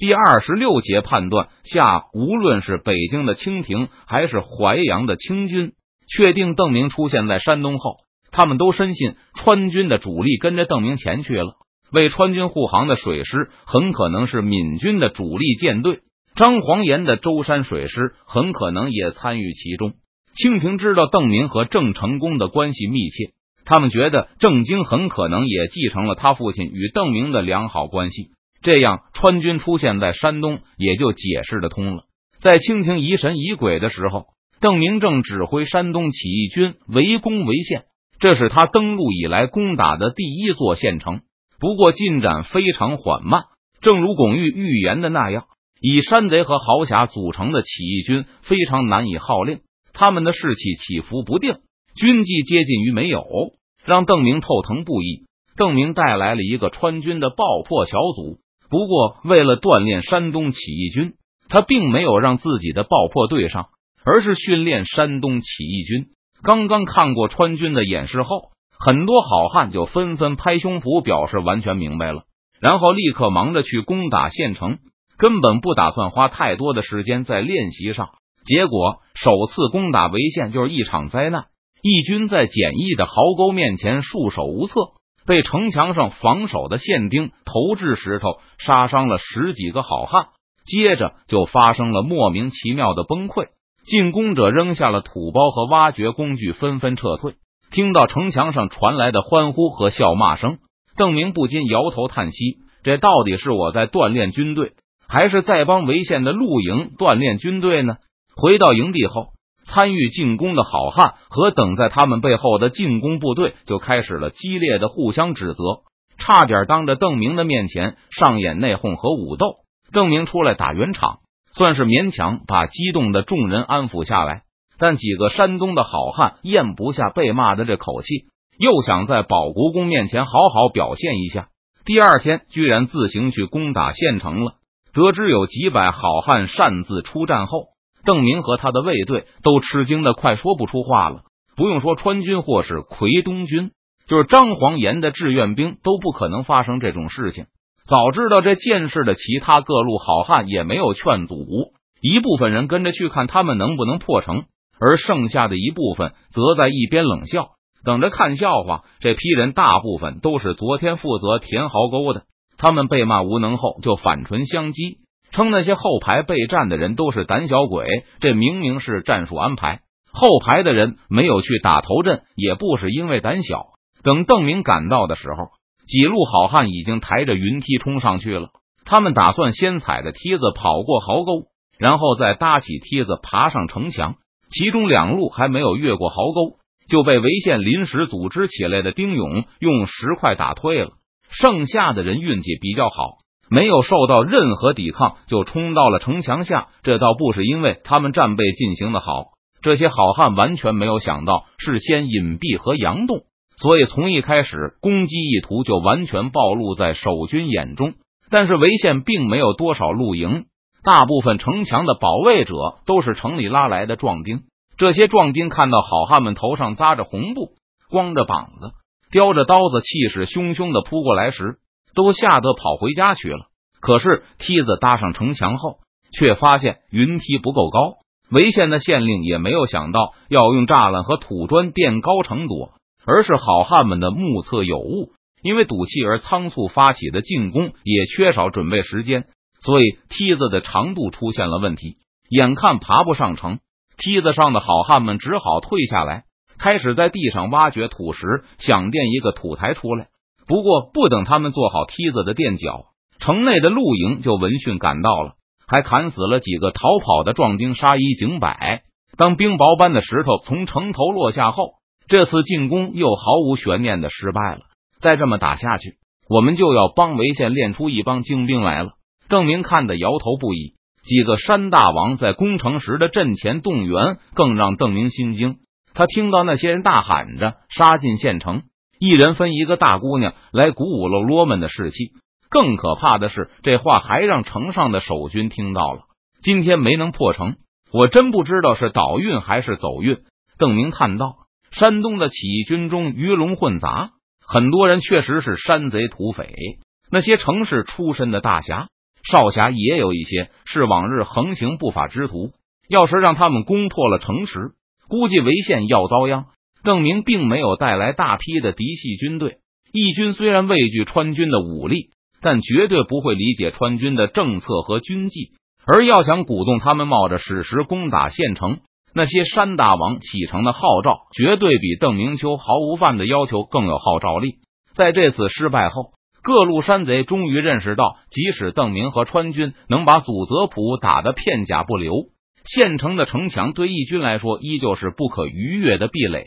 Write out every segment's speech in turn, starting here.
第二十六节判断下，无论是北京的清廷还是淮阳的清军，确定邓明出现在山东后，他们都深信川军的主力跟着邓明前去了。为川军护航的水师很可能是闽军的主力舰队，张黄岩的舟山水师很可能也参与其中。清廷知道邓明和郑成功的关系密切，他们觉得郑经很可能也继承了他父亲与邓明的良好关系。这样，川军出现在山东也就解释得通了。在清廷疑神疑鬼的时候，邓明正指挥山东起义军围攻潍县，这是他登陆以来攻打的第一座县城。不过进展非常缓慢，正如巩玉预言的那样，以山贼和豪侠组成的起义军非常难以号令，他们的士气起伏不定，军纪接近于没有，让邓明头疼不已。邓明带来了一个川军的爆破小组。不过，为了锻炼山东起义军，他并没有让自己的爆破队上，而是训练山东起义军。刚刚看过川军的演示后，很多好汉就纷纷拍胸脯表示完全明白了，然后立刻忙着去攻打县城，根本不打算花太多的时间在练习上。结果，首次攻打潍县就是一场灾难，义军在简易的壕沟面前束手无策。被城墙上防守的县兵投掷石头，杀伤了十几个好汉。接着就发生了莫名其妙的崩溃，进攻者扔下了土包和挖掘工具，纷纷撤退。听到城墙上传来的欢呼和笑骂声，邓明不禁摇头叹息：这到底是我在锻炼军队，还是在帮潍县的露营锻炼军队呢？回到营地后。参与进攻的好汉和等在他们背后的进攻部队就开始了激烈的互相指责，差点当着邓明的面前上演内讧和武斗。邓明出来打圆场，算是勉强把激动的众人安抚下来。但几个山东的好汉咽不下被骂的这口气，又想在保国公面前好好表现一下。第二天，居然自行去攻打县城了。得知有几百好汉擅自出战后。邓明和他的卫队都吃惊的快说不出话了。不用说川军或是奎东军，就是张黄岩的志愿兵都不可能发生这种事情。早知道这见识的其他各路好汉也没有劝阻，一部分人跟着去看他们能不能破城，而剩下的一部分则在一边冷笑，等着看笑话。这批人大部分都是昨天负责填壕沟的，他们被骂无能后就反唇相讥。称那些后排备战的人都是胆小鬼，这明明是战术安排。后排的人没有去打头阵，也不是因为胆小。等邓明赶到的时候，几路好汉已经抬着云梯冲上去了。他们打算先踩着梯子跑过壕沟，然后再搭起梯子爬上城墙。其中两路还没有越过壕沟，就被潍县临时组织起来的丁勇用石块打退了。剩下的人运气比较好。没有受到任何抵抗，就冲到了城墙下。这倒不是因为他们战备进行的好，这些好汉完全没有想到事先隐蔽和佯动，所以从一开始攻击意图就完全暴露在守军眼中。但是潍县并没有多少露营，大部分城墙的保卫者都是城里拉来的壮丁。这些壮丁看到好汉们头上扎着红布，光着膀子，叼着刀子，气势汹汹的扑过来时。都吓得跑回家去了。可是梯子搭上城墙后，却发现云梯不够高。潍县的县令也没有想到要用栅栏和土砖垫高城垛，而是好汉们的目测有误，因为赌气而仓促发起的进攻也缺少准备时间，所以梯子的长度出现了问题。眼看爬不上城，梯子上的好汉们只好退下来，开始在地上挖掘土石，想垫一个土台出来。不过，不等他们做好梯子的垫脚，城内的露营就闻讯赶到了，还砍死了几个逃跑的壮丁，杀一儆百。当冰雹般的石头从城头落下后，这次进攻又毫无悬念的失败了。再这么打下去，我们就要帮潍县练出一帮精兵来了。邓明看得摇头不已。几个山大王在攻城时的阵前动员，更让邓明心惊。他听到那些人大喊着杀进县城。一人分一个大姑娘来鼓舞喽啰们的士气。更可怕的是，这话还让城上的守军听到了。今天没能破城，我真不知道是倒运还是走运。邓明叹道：“山东的起义军中鱼龙混杂，很多人确实是山贼土匪。那些城市出身的大侠，少侠也有一些是往日横行不法之徒，要是让他们攻破了城池，估计潍县要遭殃。邓明并没有带来大批的嫡系军队，义军虽然畏惧川军的武力，但绝对不会理解川军的政策和军纪。而要想鼓动他们冒着矢石攻打县城，那些山大王启程的号召，绝对比邓明秋毫无犯的要求更有号召力。在这次失败后，各路山贼终于认识到，即使邓明和川军能把祖泽普打得片甲不留。县城的城墙对义军来说依旧是不可逾越的壁垒，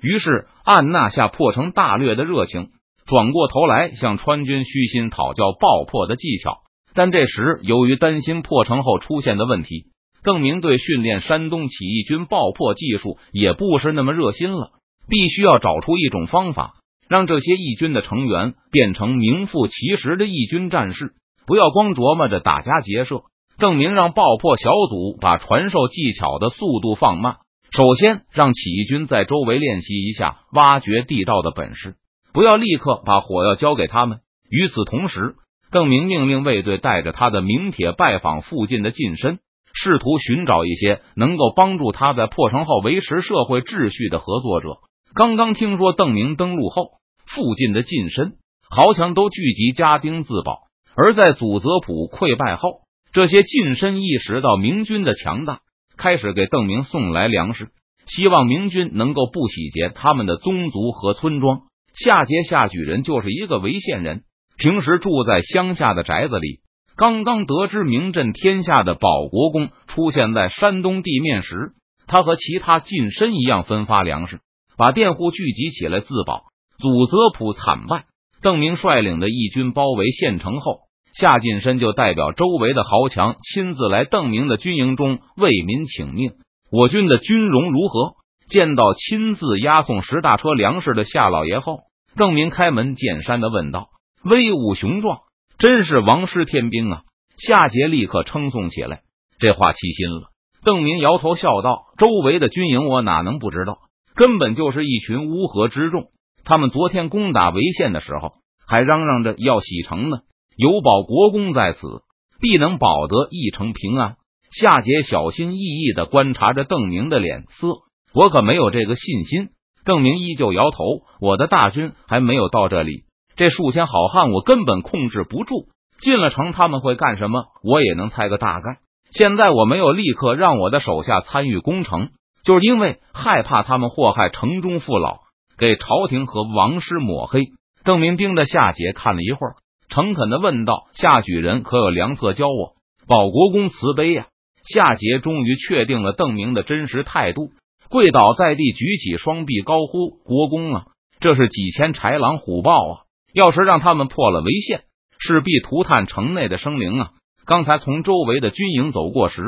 于是按捺下破城大略的热情，转过头来向川军虚心讨教爆破的技巧。但这时，由于担心破城后出现的问题，邓明对训练山东起义军爆破技术也不是那么热心了。必须要找出一种方法，让这些义军的成员变成名副其实的义军战士，不要光琢磨着打家劫舍。邓明让爆破小组把传授技巧的速度放慢，首先让起义军在周围练习一下挖掘地道的本事，不要立刻把火药交给他们。与此同时，邓明命令卫队带着他的名帖拜访附近的近身，试图寻找一些能够帮助他在破城后维持社会秩序的合作者。刚刚听说邓明登陆后，附近的近身豪强都聚集家丁自保，而在祖泽普溃败后。这些近身意识到明军的强大，开始给邓明送来粮食，希望明军能够不洗劫他们的宗族和村庄。夏桀夏举人就是一个潍县人，平时住在乡下的宅子里。刚刚得知名震天下的保国公出现在山东地面时，他和其他近身一样分发粮食，把佃户聚集起来自保。祖泽普惨败，邓明率领的义军包围县城后。夏近身就代表周围的豪强亲自来邓明的军营中为民请命。我军的军容如何？见到亲自押送十大车粮食的夏老爷后，邓明开门见山的问道：“威武雄壮，真是王师天兵啊！”夏桀立刻称颂起来，这话气心了。邓明摇头笑道：“周围的军营我哪能不知道？根本就是一群乌合之众。他们昨天攻打潍县的时候，还嚷嚷着要洗城呢。”有保国公在此，必能保得一城平安。夏桀小心翼翼的观察着邓明的脸色，我可没有这个信心。邓明依旧摇头，我的大军还没有到这里，这数千好汉我根本控制不住。进了城他们会干什么？我也能猜个大概。现在我没有立刻让我的手下参与攻城，就是因为害怕他们祸害城中父老，给朝廷和王师抹黑。邓明盯着夏桀看了一会儿。诚恳的问道：“夏举人可有良策教我？”保国公慈悲呀！夏桀终于确定了邓明的真实态度，跪倒在地，举起双臂，高呼：“国公啊，这是几千豺狼虎豹啊！要是让他们破了围县，势必涂炭城内的生灵啊！”刚才从周围的军营走过时，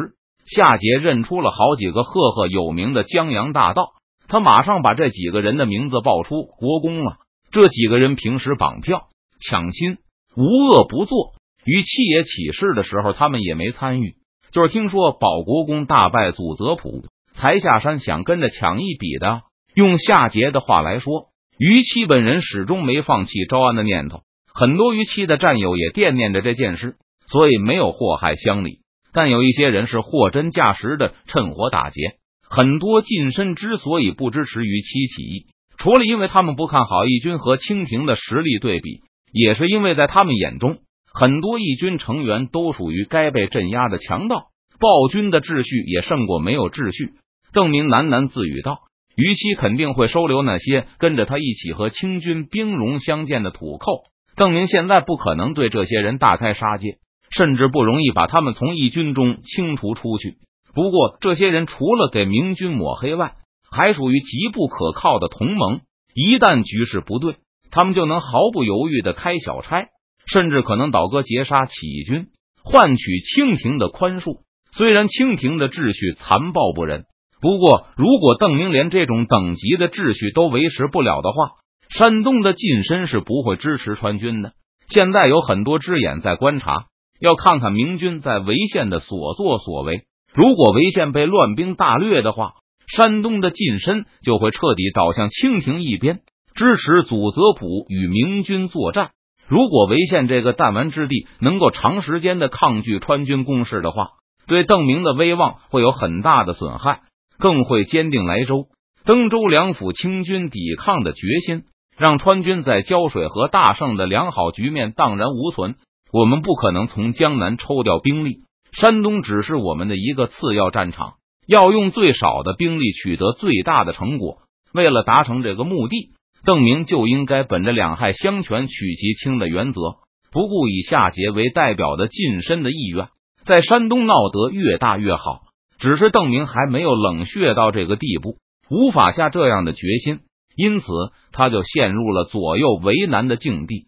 夏桀认出了好几个赫赫有名的江洋大盗，他马上把这几个人的名字报出：“国公啊，这几个人平时绑票抢亲。”无恶不作，与七爷起事的时候，他们也没参与。就是听说保国公大败祖泽普，才下山想跟着抢一笔的。用夏桀的话来说，于七本人始终没放弃招安的念头。很多于七的战友也惦念着这件事，所以没有祸害乡里。但有一些人是货真价实的趁火打劫。很多近身之所以不支持于七起义，除了因为他们不看好义军和清廷的实力对比。也是因为在他们眼中，很多义军成员都属于该被镇压的强盗，暴君的秩序也胜过没有秩序。邓明喃喃自语道：“于西肯定会收留那些跟着他一起和清军兵戎相见的土寇。邓明现在不可能对这些人大开杀戒，甚至不容易把他们从义军中清除出去。不过，这些人除了给明军抹黑外，还属于极不可靠的同盟。一旦局势不对。”他们就能毫不犹豫的开小差，甚至可能倒戈劫杀起义军，换取清廷的宽恕。虽然清廷的秩序残暴不仁，不过如果邓明连这种等级的秩序都维持不了的话，山东的近身是不会支持川军的。现在有很多只眼在观察，要看看明军在潍县的所作所为。如果潍县被乱兵大掠的话，山东的近身就会彻底倒向清廷一边。支持祖泽普与明军作战。如果潍县这个弹丸之地能够长时间的抗拒川军攻势的话，对邓明的威望会有很大的损害，更会坚定莱州、登州两府清军抵抗的决心，让川军在胶水河大胜的良好局面荡然无存。我们不可能从江南抽调兵力，山东只是我们的一个次要战场，要用最少的兵力取得最大的成果。为了达成这个目的。邓明就应该本着两害相权取其轻的原则，不顾以夏桀为代表的近身的意愿，在山东闹得越大越好。只是邓明还没有冷血到这个地步，无法下这样的决心，因此他就陷入了左右为难的境地。